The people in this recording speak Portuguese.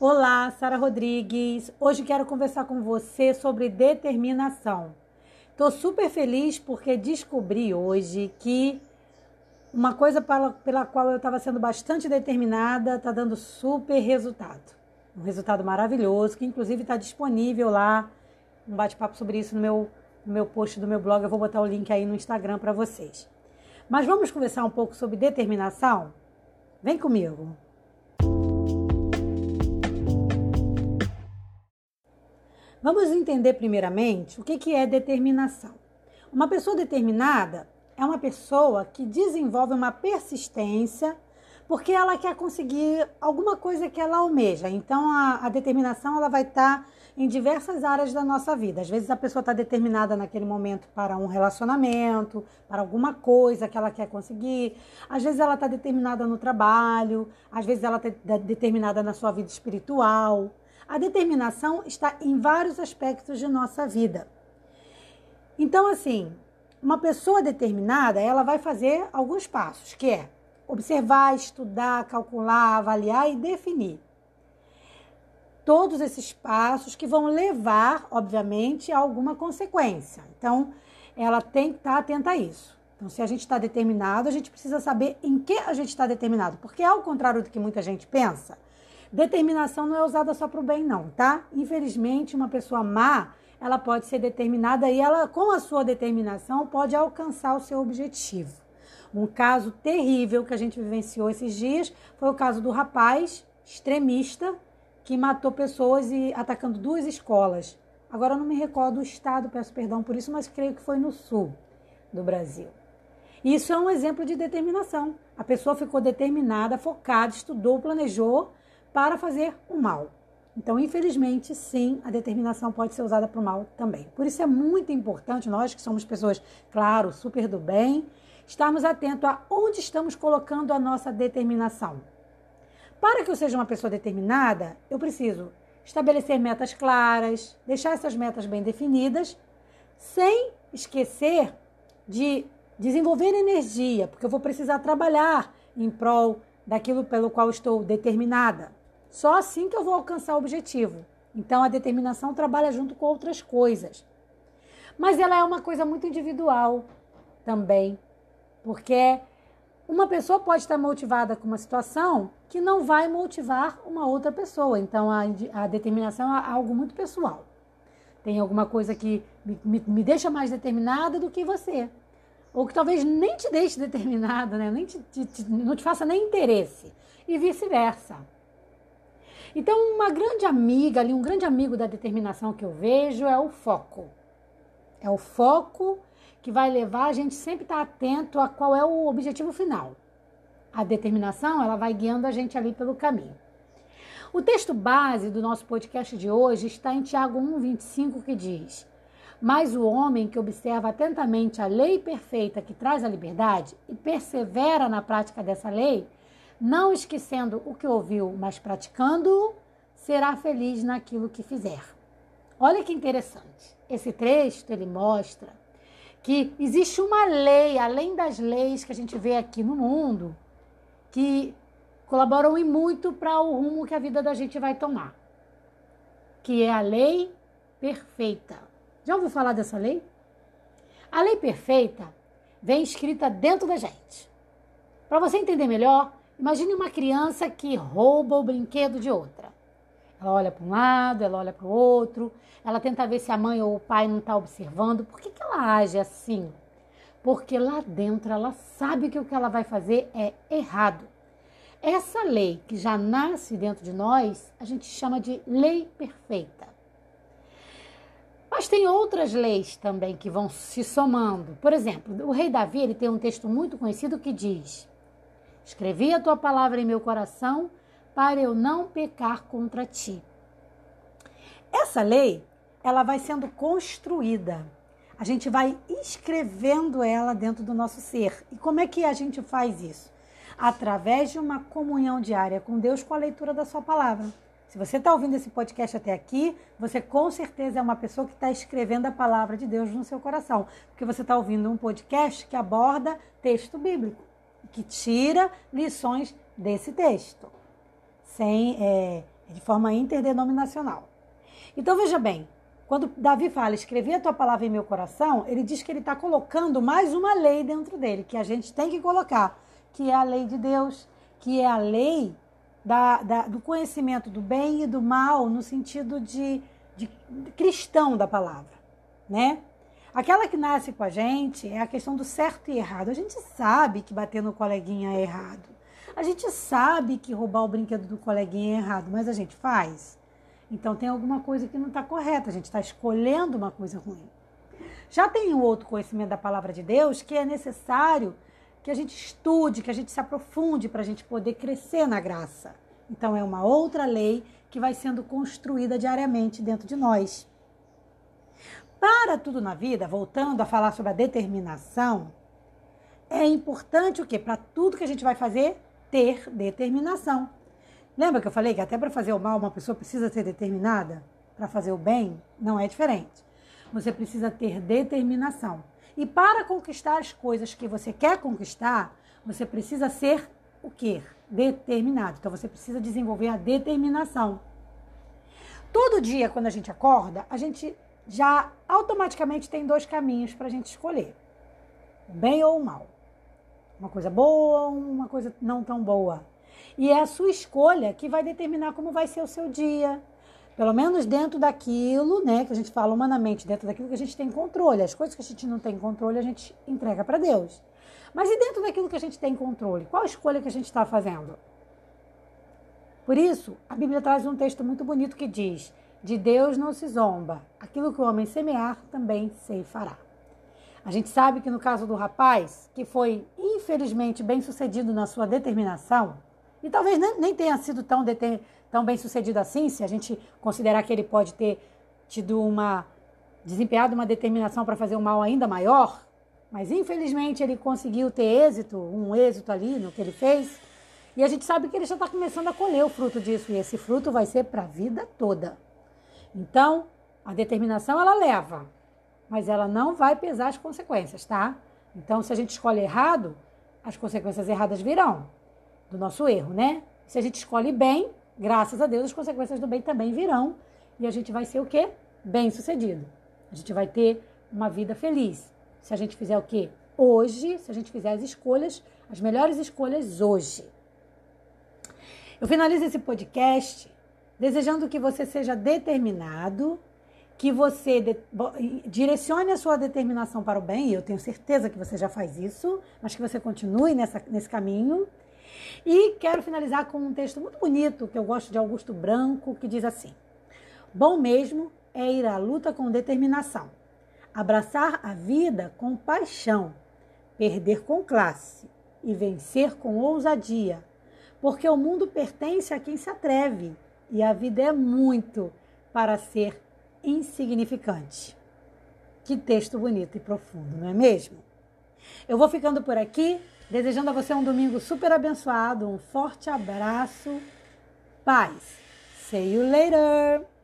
Olá, Sara Rodrigues. Hoje quero conversar com você sobre determinação. Estou super feliz porque descobri hoje que uma coisa pela, pela qual eu estava sendo bastante determinada está dando super resultado. Um resultado maravilhoso, que inclusive está disponível lá. Um bate-papo sobre isso no meu, no meu post do meu blog. Eu vou botar o link aí no Instagram para vocês. Mas vamos conversar um pouco sobre determinação? Vem comigo. Vamos entender primeiramente o que é determinação. Uma pessoa determinada é uma pessoa que desenvolve uma persistência porque ela quer conseguir alguma coisa que ela almeja. Então a, a determinação ela vai estar em diversas áreas da nossa vida. Às vezes a pessoa está determinada naquele momento para um relacionamento, para alguma coisa que ela quer conseguir. Às vezes ela está determinada no trabalho, às vezes ela está determinada na sua vida espiritual. A determinação está em vários aspectos de nossa vida. Então, assim, uma pessoa determinada, ela vai fazer alguns passos, que é observar, estudar, calcular, avaliar e definir. Todos esses passos que vão levar, obviamente, a alguma consequência. Então, ela tem que estar atenta a isso. Então, se a gente está determinado, a gente precisa saber em que a gente está determinado. Porque, ao contrário do que muita gente pensa, Determinação não é usada só para o bem, não, tá? Infelizmente, uma pessoa má, ela pode ser determinada e ela, com a sua determinação, pode alcançar o seu objetivo. Um caso terrível que a gente vivenciou esses dias foi o caso do rapaz extremista que matou pessoas e atacando duas escolas. Agora eu não me recordo o estado, peço perdão por isso, mas creio que foi no sul do Brasil. Isso é um exemplo de determinação. A pessoa ficou determinada, focada, estudou, planejou para fazer o mal. Então, infelizmente, sim, a determinação pode ser usada para o mal também. Por isso é muito importante, nós que somos pessoas, claro, super do bem, estarmos atentos a onde estamos colocando a nossa determinação. Para que eu seja uma pessoa determinada, eu preciso estabelecer metas claras, deixar essas metas bem definidas, sem esquecer de desenvolver energia, porque eu vou precisar trabalhar em prol daquilo pelo qual estou determinada. Só assim que eu vou alcançar o objetivo. Então a determinação trabalha junto com outras coisas. Mas ela é uma coisa muito individual também, porque uma pessoa pode estar motivada com uma situação que não vai motivar uma outra pessoa. Então a, a determinação é algo muito pessoal. Tem alguma coisa que me, me, me, deixa mais determinada do que você. Ou que talvez nem te deixe determinada, né? nem te, te, te, não te faça nem interesse. E vice-versa. Então, uma grande amiga ali, um grande amigo da determinação que eu vejo é o foco. É o foco que vai levar a gente sempre estar atento a qual é o objetivo final. A determinação, ela vai guiando a gente ali pelo caminho. O texto base do nosso podcast de hoje está em Tiago 1:25 que diz: "Mas o homem que observa atentamente a lei perfeita que traz a liberdade e persevera na prática dessa lei, não esquecendo o que ouviu, mas praticando, será feliz naquilo que fizer. Olha que interessante. Esse texto ele mostra que existe uma lei, além das leis que a gente vê aqui no mundo, que colaboram e muito para o rumo que a vida da gente vai tomar, que é a lei perfeita. Já ouviu falar dessa lei? A lei perfeita vem escrita dentro da gente. Para você entender melhor, Imagine uma criança que rouba o brinquedo de outra. Ela olha para um lado, ela olha para o outro, ela tenta ver se a mãe ou o pai não está observando. Por que, que ela age assim? Porque lá dentro ela sabe que o que ela vai fazer é errado. Essa lei que já nasce dentro de nós, a gente chama de lei perfeita. Mas tem outras leis também que vão se somando. Por exemplo, o rei Davi ele tem um texto muito conhecido que diz: Escrevi a tua palavra em meu coração para eu não pecar contra ti. Essa lei, ela vai sendo construída. A gente vai escrevendo ela dentro do nosso ser. E como é que a gente faz isso? Através de uma comunhão diária com Deus com a leitura da sua palavra. Se você está ouvindo esse podcast até aqui, você com certeza é uma pessoa que está escrevendo a palavra de Deus no seu coração, porque você está ouvindo um podcast que aborda texto bíblico que tira lições desse texto, sem é, de forma interdenominacional. Então veja bem, quando Davi fala, escrevi a tua palavra em meu coração, ele diz que ele está colocando mais uma lei dentro dele, que a gente tem que colocar, que é a lei de Deus, que é a lei da, da, do conhecimento do bem e do mal, no sentido de, de cristão da palavra, né? Aquela que nasce com a gente é a questão do certo e errado. A gente sabe que bater no coleguinha é errado. A gente sabe que roubar o brinquedo do coleguinha é errado, mas a gente faz. Então tem alguma coisa que não está correta, a gente está escolhendo uma coisa ruim. Já tem um outro conhecimento da palavra de Deus que é necessário que a gente estude, que a gente se aprofunde para a gente poder crescer na graça. Então é uma outra lei que vai sendo construída diariamente dentro de nós. Para tudo na vida, voltando a falar sobre a determinação, é importante o que? Para tudo que a gente vai fazer, ter determinação. Lembra que eu falei que até para fazer o mal uma pessoa precisa ser determinada? Para fazer o bem, não é diferente. Você precisa ter determinação. E para conquistar as coisas que você quer conquistar, você precisa ser o quê? Determinado. Então você precisa desenvolver a determinação. Todo dia, quando a gente acorda, a gente já automaticamente tem dois caminhos para a gente escolher: o bem ou o mal. Uma coisa boa ou uma coisa não tão boa. E é a sua escolha que vai determinar como vai ser o seu dia. Pelo menos dentro daquilo, né, que a gente fala humanamente, dentro daquilo que a gente tem controle. As coisas que a gente não tem controle, a gente entrega para Deus. Mas e dentro daquilo que a gente tem controle? Qual a escolha que a gente está fazendo? Por isso, a Bíblia traz um texto muito bonito que diz: De Deus não se zomba, aquilo que o homem semear também se fará. A gente sabe que no caso do rapaz, que foi infelizmente bem sucedido na sua determinação, e talvez nem tenha sido tão, tão bem sucedido assim, se a gente considerar que ele pode ter tido uma. desempenhado uma determinação para fazer um mal ainda maior, mas infelizmente ele conseguiu ter êxito, um êxito ali no que ele fez. E a gente sabe que ele já está começando a colher o fruto disso, e esse fruto vai ser para a vida toda. Então, a determinação ela leva, mas ela não vai pesar as consequências, tá? Então, se a gente escolhe errado, as consequências erradas virão do nosso erro, né? Se a gente escolhe bem, graças a Deus, as consequências do bem também virão e a gente vai ser o quê? Bem sucedido. A gente vai ter uma vida feliz. Se a gente fizer o quê? Hoje, se a gente fizer as escolhas, as melhores escolhas hoje. Eu finalizo esse podcast desejando que você seja determinado, que você de, direcione a sua determinação para o bem, e eu tenho certeza que você já faz isso, mas que você continue nessa, nesse caminho. E quero finalizar com um texto muito bonito que eu gosto de Augusto Branco, que diz assim: Bom mesmo é ir à luta com determinação, abraçar a vida com paixão, perder com classe e vencer com ousadia, porque o mundo pertence a quem se atreve e a vida é muito para ser insignificante. Que texto bonito e profundo, não é mesmo? Eu vou ficando por aqui. Desejando a você um domingo super abençoado, um forte abraço, paz. See you later!